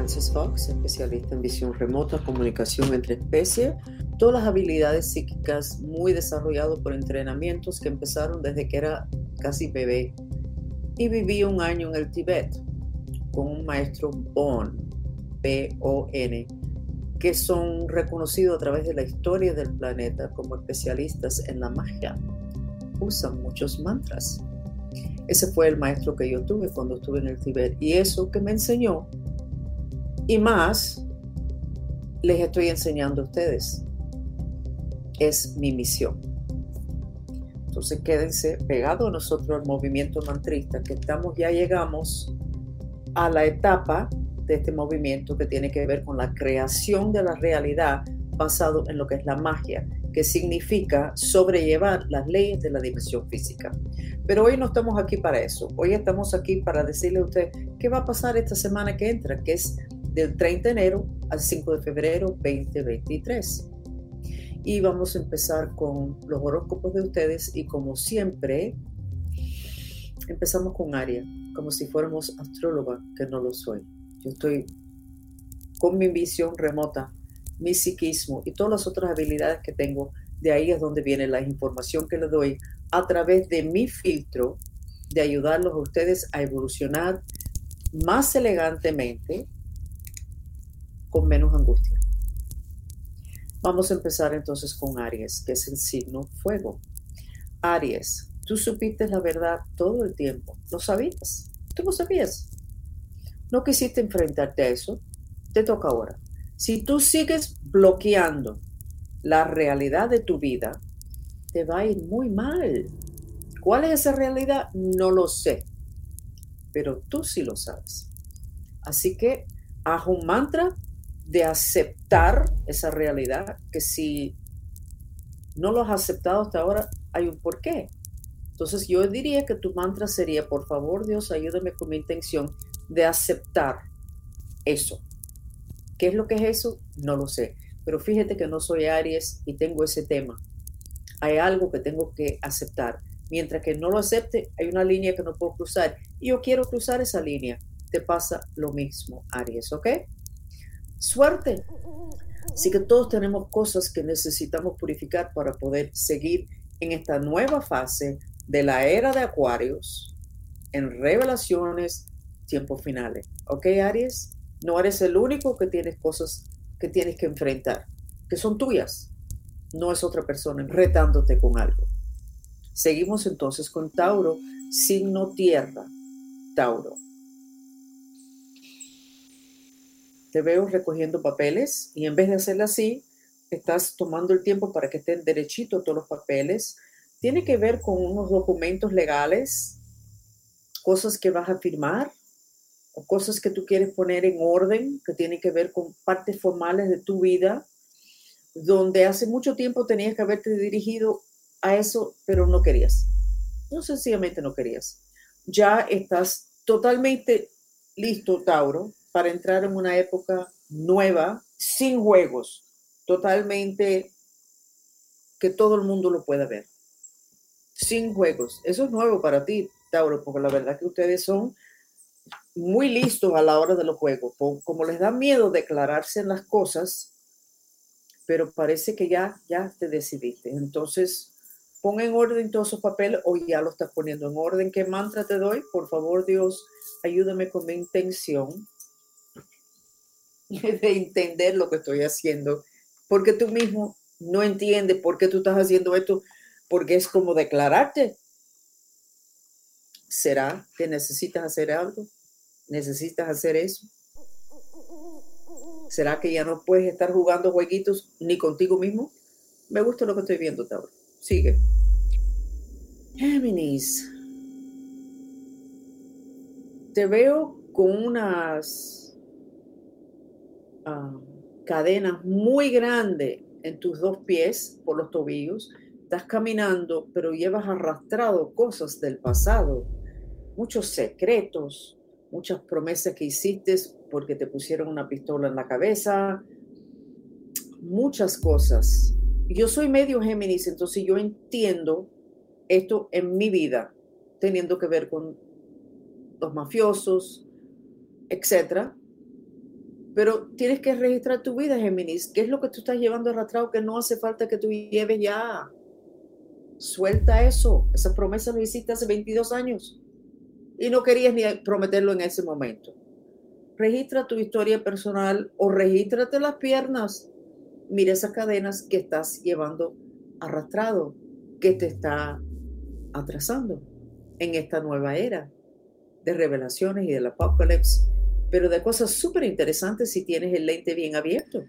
Francis Fox, especialista en visión remota, comunicación entre especies, todas las habilidades psíquicas muy desarrolladas por entrenamientos que empezaron desde que era casi bebé. Y viví un año en el Tíbet con un maestro Bon, B-O-N, que son reconocidos a través de la historia del planeta como especialistas en la magia. Usan muchos mantras. Ese fue el maestro que yo tuve cuando estuve en el Tíbet. Y eso que me enseñó, y más, les estoy enseñando a ustedes. Es mi misión. Entonces quédense pegados a nosotros al movimiento mantrista, que estamos, ya llegamos a la etapa de este movimiento que tiene que ver con la creación de la realidad basado en lo que es la magia, que significa sobrellevar las leyes de la dimensión física. Pero hoy no estamos aquí para eso. Hoy estamos aquí para decirle a usted qué va a pasar esta semana que entra, que es del 30 de enero al 5 de febrero 2023. Y vamos a empezar con los horóscopos de ustedes y como siempre, empezamos con Aria, como si fuéramos astróloga, que no lo soy. Yo estoy con mi visión remota, mi psiquismo y todas las otras habilidades que tengo. De ahí es donde viene la información que les doy a través de mi filtro de ayudarlos a ustedes a evolucionar más elegantemente con menos angustia. Vamos a empezar entonces con Aries, que es el signo fuego. Aries, tú supiste la verdad todo el tiempo. ¿Lo sabías? ¿Tú lo sabías? No quisiste enfrentarte a eso. Te toca ahora. Si tú sigues bloqueando la realidad de tu vida, te va a ir muy mal. ¿Cuál es esa realidad? No lo sé, pero tú sí lo sabes. Así que haz un mantra de aceptar esa realidad, que si no lo has aceptado hasta ahora, hay un porqué. Entonces yo diría que tu mantra sería, por favor Dios, ayúdame con mi intención de aceptar eso. ¿Qué es lo que es eso? No lo sé. Pero fíjate que no soy Aries y tengo ese tema. Hay algo que tengo que aceptar. Mientras que no lo acepte, hay una línea que no puedo cruzar. Y yo quiero cruzar esa línea. Te pasa lo mismo, Aries, ¿ok? Suerte. Así que todos tenemos cosas que necesitamos purificar para poder seguir en esta nueva fase de la era de Acuarios, en revelaciones, tiempos finales. ¿Ok, Aries? No eres el único que tienes cosas que tienes que enfrentar, que son tuyas. No es otra persona retándote con algo. Seguimos entonces con Tauro, signo tierra. Tauro. Te veo recogiendo papeles y en vez de hacerlo así, estás tomando el tiempo para que estén derechitos todos los papeles. Tiene que ver con unos documentos legales, cosas que vas a firmar o cosas que tú quieres poner en orden, que tienen que ver con partes formales de tu vida, donde hace mucho tiempo tenías que haberte dirigido a eso, pero no querías. No sencillamente no querías. Ya estás totalmente listo, Tauro, para entrar en una época nueva, sin juegos, totalmente que todo el mundo lo pueda ver. Sin juegos. Eso es nuevo para ti, Tauro, porque la verdad que ustedes son muy listos a la hora de los juegos. Como les da miedo declararse en las cosas, pero parece que ya, ya te decidiste. Entonces, pon en orden todos esos papeles o ya lo estás poniendo en orden. ¿Qué mantra te doy? Por favor, Dios, ayúdame con mi intención de entender lo que estoy haciendo, porque tú mismo no entiendes por qué tú estás haciendo esto, porque es como declararte. ¿Será que necesitas hacer algo? ¿Necesitas hacer eso? ¿Será que ya no puedes estar jugando jueguitos ni contigo mismo? Me gusta lo que estoy viendo, Tauro. Sigue. Géminis. Te veo con unas Ah, cadena muy grande en tus dos pies por los tobillos, estás caminando, pero llevas arrastrado cosas del pasado, muchos secretos, muchas promesas que hiciste porque te pusieron una pistola en la cabeza, muchas cosas. Yo soy medio Géminis, entonces yo entiendo esto en mi vida, teniendo que ver con los mafiosos, etcétera Pero tienes que registrar tu vida, Géminis. ¿Qué es lo que tú estás llevando arrastrado que no hace falta que tú lleves ya? Suelta eso. Esa promesa lo hiciste hace 22 años y no querías ni prometerlo en ese momento. Registra tu historia personal o regístrate las piernas. Mira esas cadenas que estás llevando arrastrado, que te está atrasando en esta nueva era de revelaciones y del apocalipsis pero de cosas súper interesantes si tienes el lente bien abierto.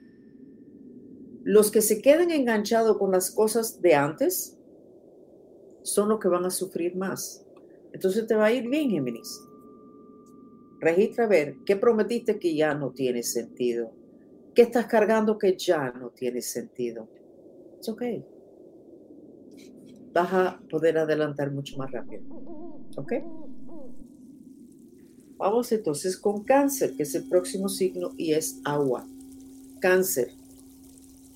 Los que se quedan enganchados con las cosas de antes son los que van a sufrir más. Entonces te va a ir bien, Géminis. Registra a ver qué prometiste que ya no tiene sentido. ¿Qué estás cargando que ya no tiene sentido? Es ok. Vas a poder adelantar mucho más rápido. ¿Ok? Vamos entonces con cáncer, que es el próximo signo y es agua. Cáncer.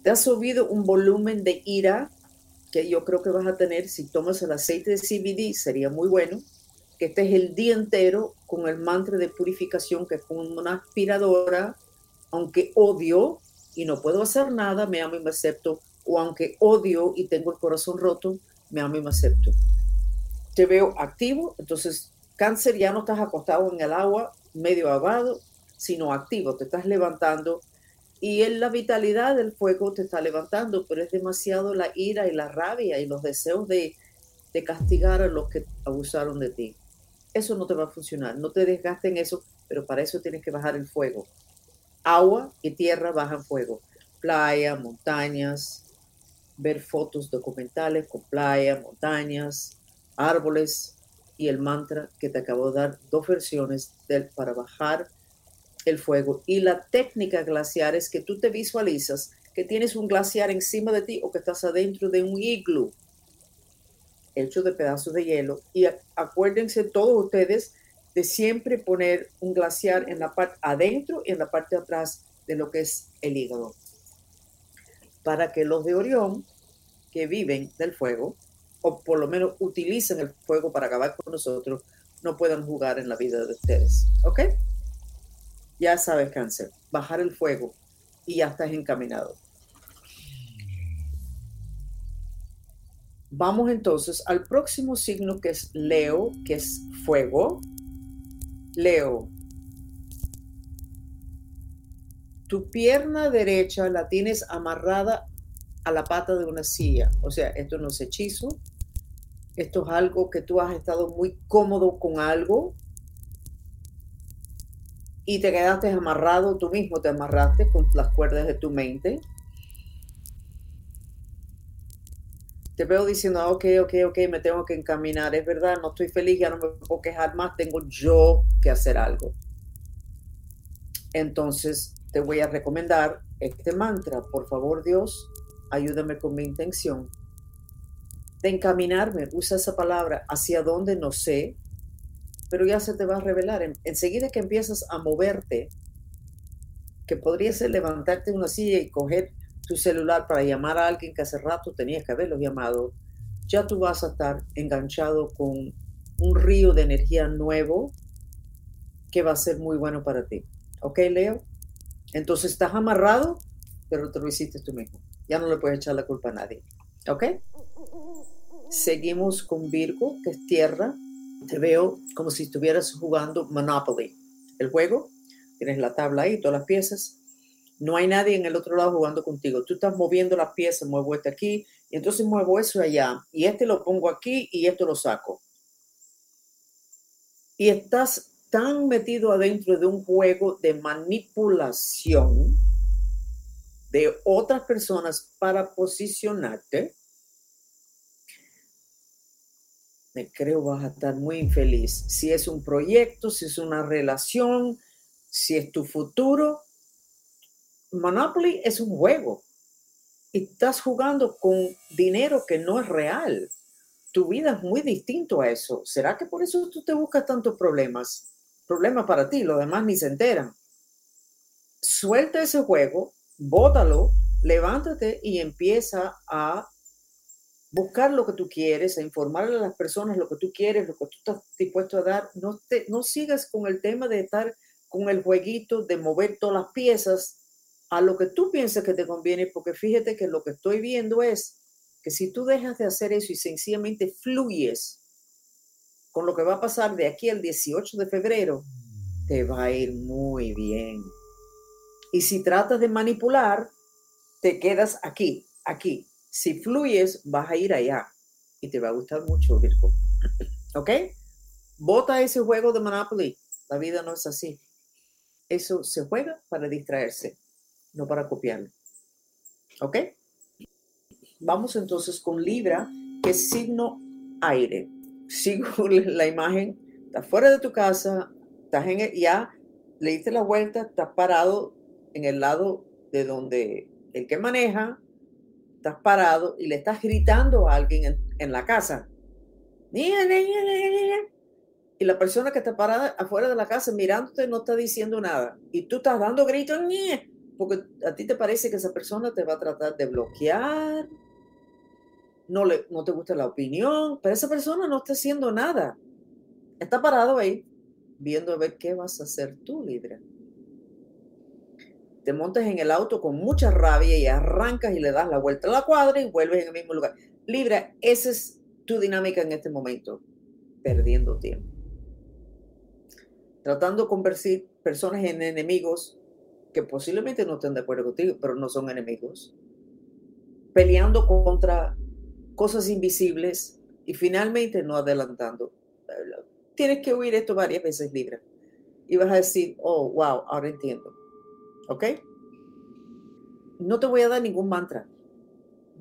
Te has subido un volumen de ira que yo creo que vas a tener si tomas el aceite de CBD, sería muy bueno. Que estés el día entero con el mantra de purificación, que es como una aspiradora, aunque odio y no puedo hacer nada, me amo y me acepto. O aunque odio y tengo el corazón roto, me amo y me acepto. Te veo activo, entonces Cáncer ya no estás acostado en el agua medio ahogado, sino activo, te estás levantando y en la vitalidad del fuego te está levantando, pero es demasiado la ira y la rabia y los deseos de, de castigar a los que abusaron de ti. Eso no te va a funcionar, no te desgastes en eso, pero para eso tienes que bajar el fuego. Agua y tierra bajan fuego. Playa, montañas, ver fotos documentales con playa, montañas, árboles, y el mantra que te acabo de dar, dos versiones del, para bajar el fuego. Y la técnica glaciar es que tú te visualizas que tienes un glaciar encima de ti o que estás adentro de un iglú hecho de pedazos de hielo. Y acuérdense todos ustedes de siempre poner un glaciar en la parte adentro y en la parte atrás de lo que es el hígado. Para que los de Orión que viven del fuego o por lo menos utilicen el fuego para acabar con nosotros, no puedan jugar en la vida de ustedes. ¿Ok? Ya sabes, cáncer, bajar el fuego y ya estás encaminado. Vamos entonces al próximo signo que es Leo, que es fuego. Leo, tu pierna derecha la tienes amarrada a la pata de una silla. O sea, esto no es hechizo, esto es algo que tú has estado muy cómodo con algo y te quedaste amarrado, tú mismo te amarraste con las cuerdas de tu mente. Te veo diciendo, ah, ok, ok, ok, me tengo que encaminar. Es verdad, no estoy feliz, ya no me puedo quejar más, tengo yo que hacer algo. Entonces, te voy a recomendar este mantra. Por favor, Dios, ayúdame con mi intención de encaminarme, usa esa palabra, hacia dónde no sé, pero ya se te va a revelar. enseguida que empiezas a moverte, que podría ser levantarte de una silla y coger tu celular para llamar a alguien que hace rato tenías que haberlo llamado, ya tú vas a estar enganchado con un río de energía nuevo que va a ser muy bueno para ti. ¿Ok, Leo? Entonces estás amarrado, pero te lo hiciste tú mismo. Ya no le puedes echar la culpa a nadie. ¿Ok? Seguimos con Virgo, que es tierra. Te veo como si estuvieras jugando Monopoly. El juego, tienes la tabla ahí, todas las piezas. No hay nadie en el otro lado jugando contigo. Tú estás moviendo las piezas, muevo este aquí, y entonces muevo eso allá, y este lo pongo aquí y esto lo saco. Y estás tan metido adentro de un juego de manipulación de otras personas para posicionarte me creo vas a estar muy infeliz. Si es un proyecto, si es una relación, si es tu futuro. Monopoly es un juego y estás jugando con dinero que no es real. Tu vida es muy distinto a eso. ¿Será que por eso tú te buscas tantos problemas? Problemas para ti, los demás ni se enteran. Suelta ese juego, bótalo, levántate y empieza a buscar lo que tú quieres, a informarle a las personas lo que tú quieres, lo que tú estás dispuesto a dar. No, te, no sigas con el tema de estar con el jueguito de mover todas las piezas a lo que tú piensas que te conviene, porque fíjate que lo que estoy viendo es que si tú dejas de hacer eso y sencillamente fluyes con lo que va a pasar de aquí al 18 de febrero, te va a ir muy bien. Y si tratas de manipular, te quedas aquí, aquí. Si fluyes, vas a ir allá y te va a gustar mucho, Virgo. ¿Ok? Bota ese juego de Monopoly. La vida no es así. Eso se juega para distraerse, no para copiarlo. ¿Ok? Vamos entonces con Libra, que es signo aire. Sigo la imagen, estás fuera de tu casa, estás en ya le diste la vuelta, estás parado en el lado de donde el que maneja, estás parado y le estás gritando a alguien en, la casa. Y la persona que está parada afuera de la casa mirándote no está diciendo nada. Y tú estás dando gritos, porque a ti te parece que esa persona te va a tratar de bloquear, no, le, no te gusta la opinión, pero esa persona no está haciendo nada. Está parado ahí viendo a ver qué vas a hacer tú, Libra. Te montas en el auto con mucha rabia y arrancas y le das la vuelta a la cuadra y vuelves en el mismo lugar. Libra, esa es tu dinámica en este momento, perdiendo tiempo. Tratando de convertir personas en enemigos que posiblemente no estén de acuerdo contigo, pero no son enemigos. Peleando contra cosas invisibles y finalmente no adelantando tienes que oír esto varias veces, Libra. Y vas a decir, oh, wow, ahora entiendo. ¿Ok? No te voy a dar ningún mantra.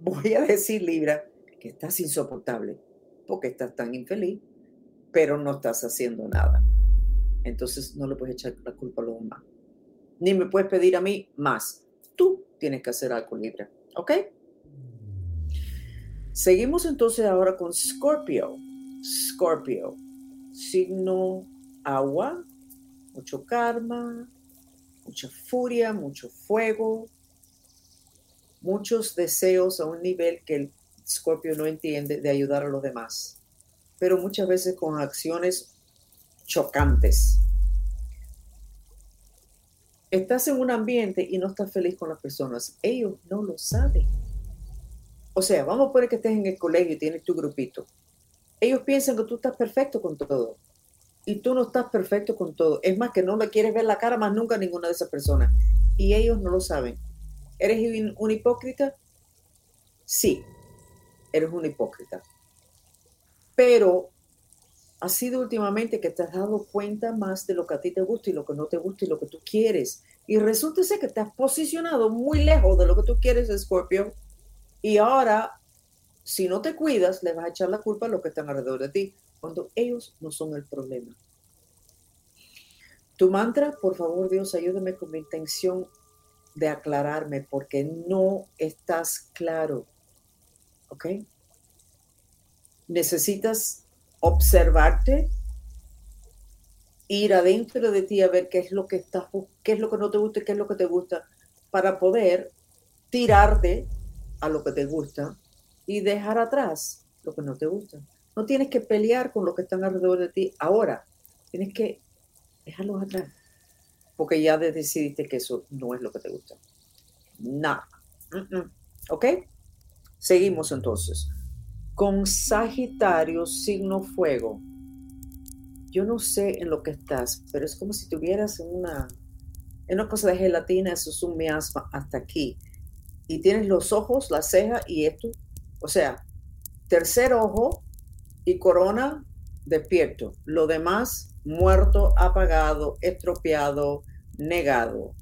Voy a decir, Libra, que estás insoportable porque estás tan infeliz, pero no estás haciendo nada. Entonces no le puedes echar la culpa a los demás. Ni me puedes pedir a mí más. Tú tienes que hacer algo, Libra. ¿Ok? Seguimos entonces ahora con Scorpio. Scorpio signo agua, mucho karma, mucha furia, mucho fuego, muchos deseos a un nivel que el Scorpio no entiende de ayudar a los demás, pero muchas veces con acciones chocantes. Estás en un ambiente y no estás feliz con las personas. Ellos no lo saben. O sea, vamos a poner que estés en el colegio y tienes tu grupito ellos piensan que tú estás perfecto con todo. Y tú no estás perfecto con todo. Es más, que no le quieres ver la cara más nunca a ninguna de esas personas. Y ellos no lo saben. ¿Eres un hipócrita? Sí, eres un hipócrita. Pero ha sido últimamente que te has dado cuenta más de lo que a ti te gusta y lo que no te gusta y lo que tú quieres. Y resulta ser que te has posicionado muy lejos de lo que tú quieres, Scorpio. Y ahora si no te cuidas, le vas a echar la culpa a los que están alrededor de ti, cuando ellos no son el problema. Tu mantra, por favor Dios, ayúdame con mi intención de aclararme porque no estás claro. ¿Ok? Necesitas observarte, ir adentro de ti a ver qué es lo que estás, qué es lo que no te gusta y qué es lo que te gusta, para poder tirarte a lo que te gusta y dejar atrás lo que no te gusta. No tienes que pelear con lo que están alrededor de ti ahora. Tienes que dejarlos atrás. Porque ya decidiste que eso no es lo que te gusta. Nada. ¿Ok? Seguimos entonces. Con Sagitario, signo fuego. Yo no sé en lo que estás, pero es como si tuvieras una, una cosa de gelatina, eso es un miasma hasta aquí. Y tienes los ojos, la ceja y esto o sea, tercer ojo y corona despierto. Lo demás muerto, apagado, estropeado, negado.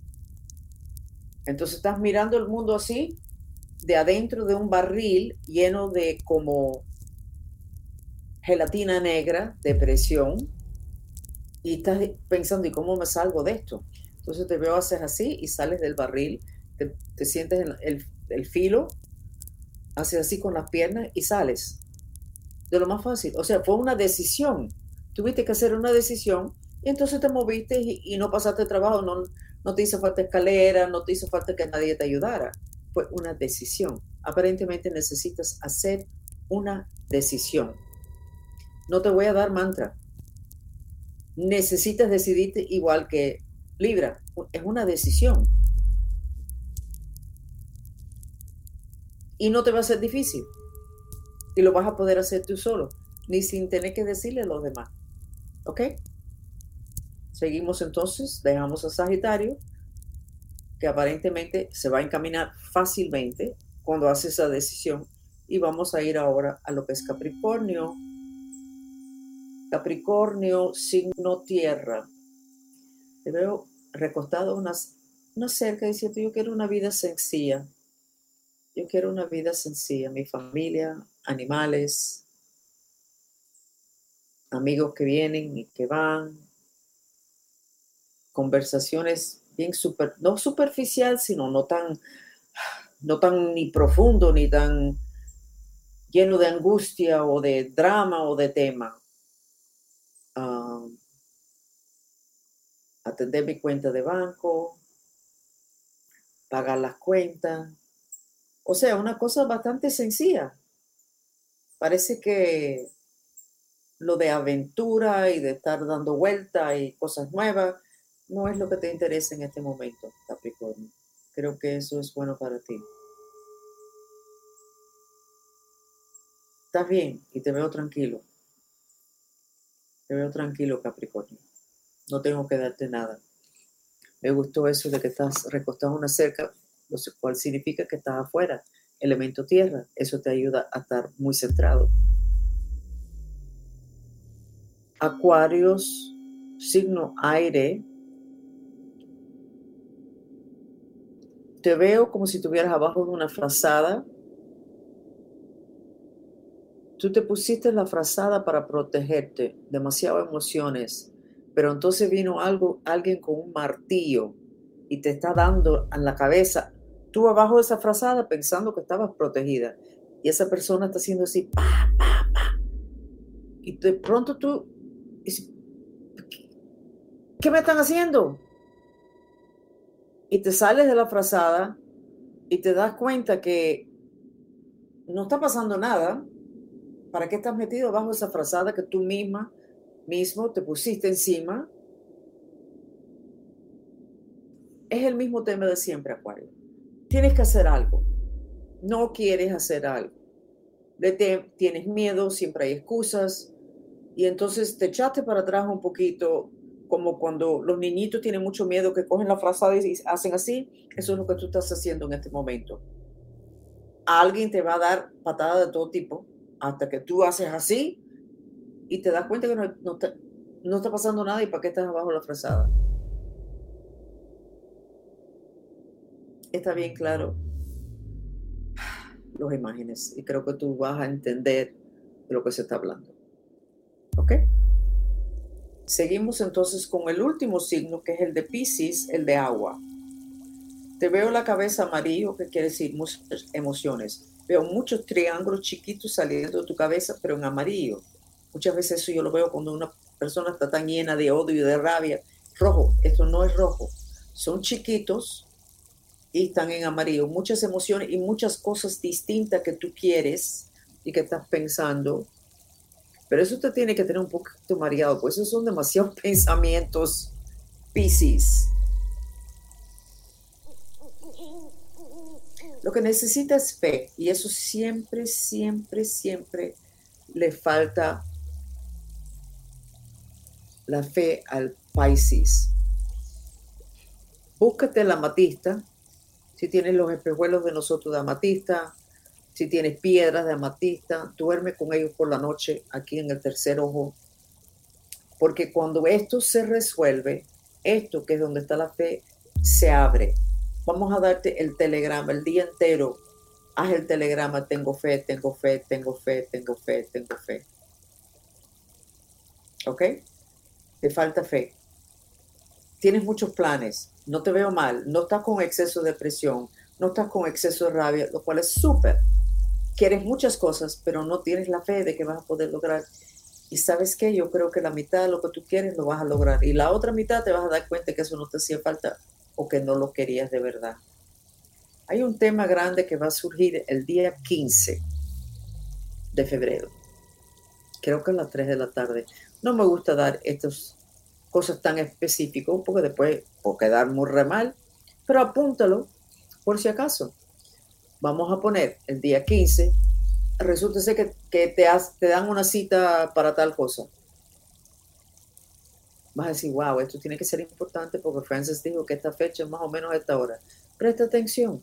Entonces estás mirando el mundo así, de adentro de un barril lleno de como gelatina negra, depresión, y estás pensando, ¿y cómo me salgo de esto? Entonces te veo haces así y sales del barril, te, sientes en el, el filo haces así con las piernas y sales. De lo más fácil. O sea, fue una decisión. Tuviste que hacer una decisión y entonces te moviste y, no pasaste trabajo, no, no te hizo falta escalera, no te hizo falta que nadie te ayudara. Fue una decisión. Aparentemente necesitas hacer una decisión. No te voy a dar mantra. Necesitas decidirte igual que Libra, es una decisión. Y no te va a ser difícil. Y lo vas a poder hacer tú solo, ni sin tener que decirle a los demás. ¿Ok? Seguimos entonces, dejamos a Sagitario, que aparentemente se va a encaminar fácilmente cuando hace esa decisión. Y vamos a ir ahora a lo que es Capricornio. Capricornio, signo tierra. Te veo recostado una, una cerca diciendo, yo quiero una vida sencilla. Yo quiero una vida sencilla, mi familia, animales, amigos que vienen y que van, conversaciones bien super, no superficial, sino no tan, no tan ni profundo ni tan lleno de angustia o de drama o de tema. Ah, atender mi cuenta de banco, pagar las cuentas. O sea, una cosa bastante sencilla. Parece que lo de aventura y de estar dando vuelta y cosas nuevas no es lo que te interesa en este momento, Capricornio. Creo que eso es bueno para ti. Estás bien y te veo tranquilo. Te veo tranquilo, Capricornio. No tengo que darte nada. Me gustó eso de que estás recostado una cerca, lo cual significa que estás afuera, elemento tierra. Eso te ayuda a estar muy centrado. Acuarios, signo aire, Te veo como si estuvieras abajo de una frazada. Tú te pusiste la frazada para protegerte, demasiadas emociones, pero entonces vino algo, alguien con un martillo y te está dando en la cabeza. Tú abajo de esa frazada pensando que estabas protegida y esa persona está haciendo así, pa, pa, pa. Y de pronto tú, ¿qué me están haciendo? y te sales de la frazada y te das cuenta que no está pasando nada, ¿para qué estás metido bajo esa frazada que tú misma, mismo te pusiste encima? Es el mismo tema de siempre, Acuario. Tienes que hacer algo. No quieres hacer algo. tienes miedo, siempre hay excusas. Y entonces te echaste para atrás un poquito, como cuando los niñitos tienen mucho miedo que cogen la frazada y hacen así, eso es lo que tú estás haciendo en este momento. Alguien te va a dar patadas de todo tipo hasta que tú haces así y te das cuenta que no, no, está, pasando nada y para qué estás abajo de la frazada. Está bien claro los imágenes y creo que tú vas a entender de lo que se está hablando. ¿Ok? Seguimos entonces con el último signo, que es el de Pisces, el de agua. Te veo la cabeza amarillo, que quiere decir muchas emociones. Veo muchos triángulos chiquitos saliendo de tu cabeza, pero en amarillo. Muchas veces eso yo lo veo cuando una persona está tan llena de odio y de rabia. Rojo, esto no es rojo. Son chiquitos y están en amarillo. Muchas emociones y muchas cosas distintas que tú quieres y que estás pensando pero eso usted tiene que tener un poquito mareado, pues esos son demasiados pensamientos Pisces. Lo que necesita es fe y eso siempre, siempre, siempre le falta la fe al Pisces. Búscate la amatista, si tienes los espejuelos de nosotros de amatista, si tienes piedras de amatista, duerme con ellos por la noche aquí en el tercer ojo. Porque cuando esto se resuelve, esto que es donde está la fe, se abre. Vamos a darte el telegrama el día entero. Haz el telegrama, tengo fe, tengo fe, tengo fe, tengo fe, tengo fe. ¿Ok? Te falta fe. Tienes muchos planes. No te veo mal. No estás con exceso de presión. No estás con exceso de rabia, lo cual es súper quieres muchas cosas, pero no tienes la fe de que vas a poder lograr. Y sabes qué, yo creo que la mitad de lo que tú quieres lo vas a lograr. Y la otra mitad te vas a dar cuenta que eso no te hacía falta o que no lo querías de verdad. Hay un tema grande que va a surgir el día 15 de febrero. Creo que a las 3 de la tarde. No me gusta dar estos cosas tan específicas porque después puede quedar muy re mal, pero apúntalo por si acaso. Vamos a poner el día 15, resulta ser que, te, dan una cita para tal cosa. Vas a decir, wow, esto tiene que ser importante porque Francis dijo que esta fecha es más o menos esta hora. Presta atención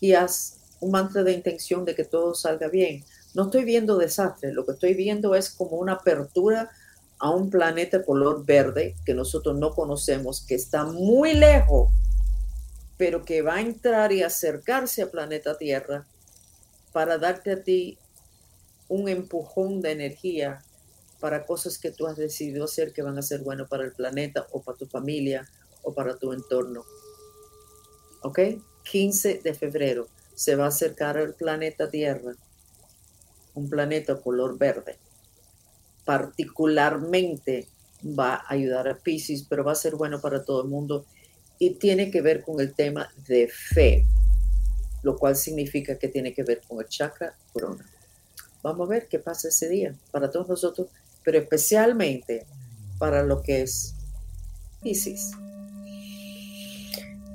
y haz un mantra de intención de que todo salga bien. No estoy viendo desastre, lo que estoy viendo es como una apertura a un planeta color verde que nosotros no conocemos, que está muy lejos, pero que va a entrar y acercarse al planeta Tierra para darte a ti un empujón de energía para cosas que tú has decidido hacer que van a ser buenas para el planeta o para tu familia o para tu entorno. ¿Ok? 15 de febrero se va a acercar al planeta Tierra, un planeta color verde particularmente va a ayudar a Pisces, pero va a ser bueno para todo el mundo y tiene que ver con el tema de fe, lo cual significa que tiene que ver con el chakra corona. Vamos a ver qué pasa ese día para todos nosotros, pero especialmente para lo que es Pisces.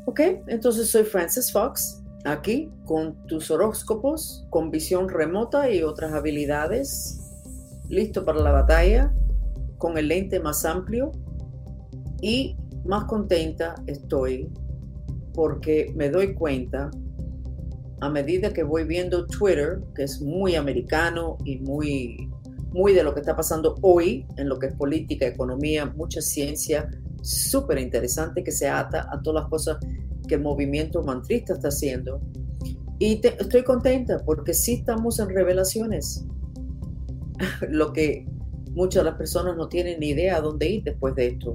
Ok, entonces soy Francis Fox, aquí con tus horóscopos, con visión remota y otras habilidades listo para la batalla, con el lente más amplio y más contenta estoy porque me doy cuenta a medida que voy viendo Twitter, que es muy americano y muy, muy de lo que está pasando hoy en lo que es política, economía, mucha ciencia, súper interesante que se ata a todas las cosas que el movimiento mantrista está haciendo. Y estoy contenta porque sí estamos en revelaciones. lo que muchas de las personas no tienen ni idea a dónde ir después de esto.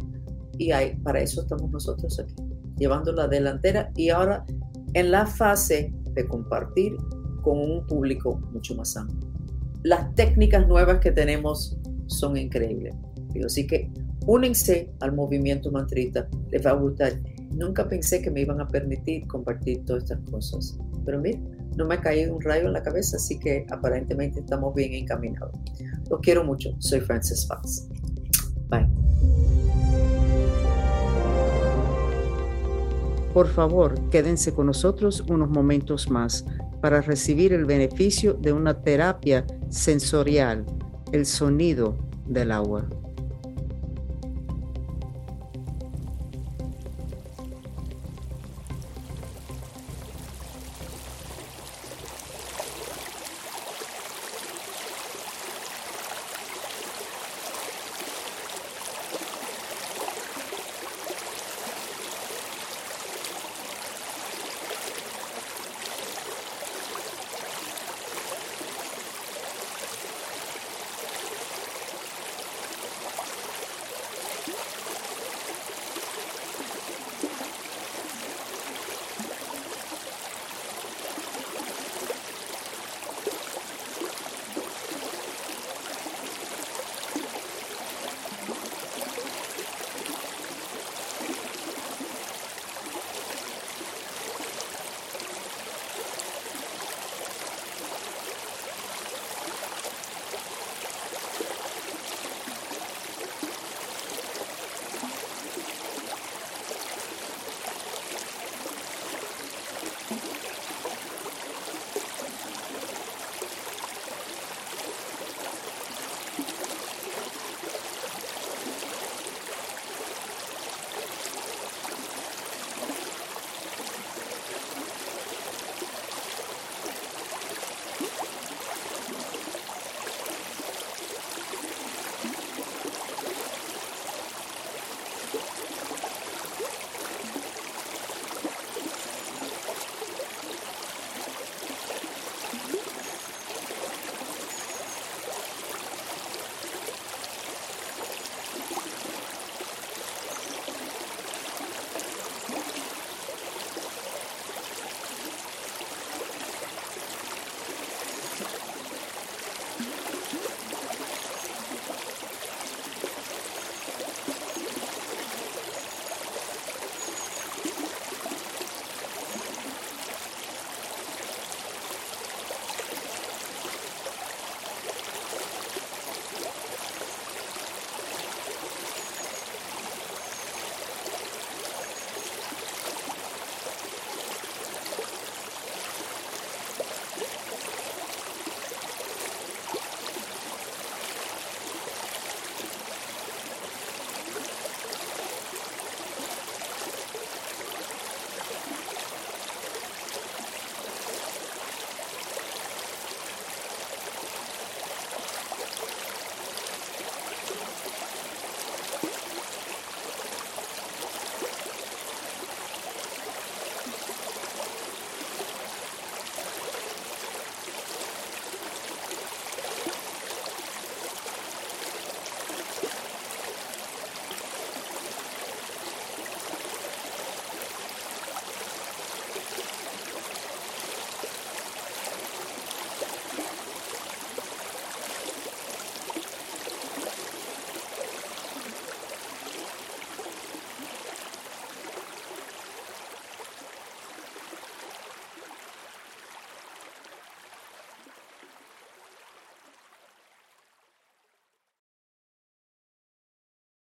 Y hay, para eso estamos nosotros aquí, llevando la delantera y ahora en la fase de compartir con un público mucho más amplio. Las técnicas nuevas que tenemos son increíbles. Así que únense al movimiento mantrita, les va a gustar. Nunca pensé que me iban a permitir compartir todas estas cosas. Pero miren, no me ha caído un rayo en la cabeza, así que aparentemente estamos bien encaminados. Los quiero mucho. Soy Frances Fox. Bye. Por favor, quédense con nosotros unos momentos más para recibir el beneficio de una terapia sensorial, el sonido del agua.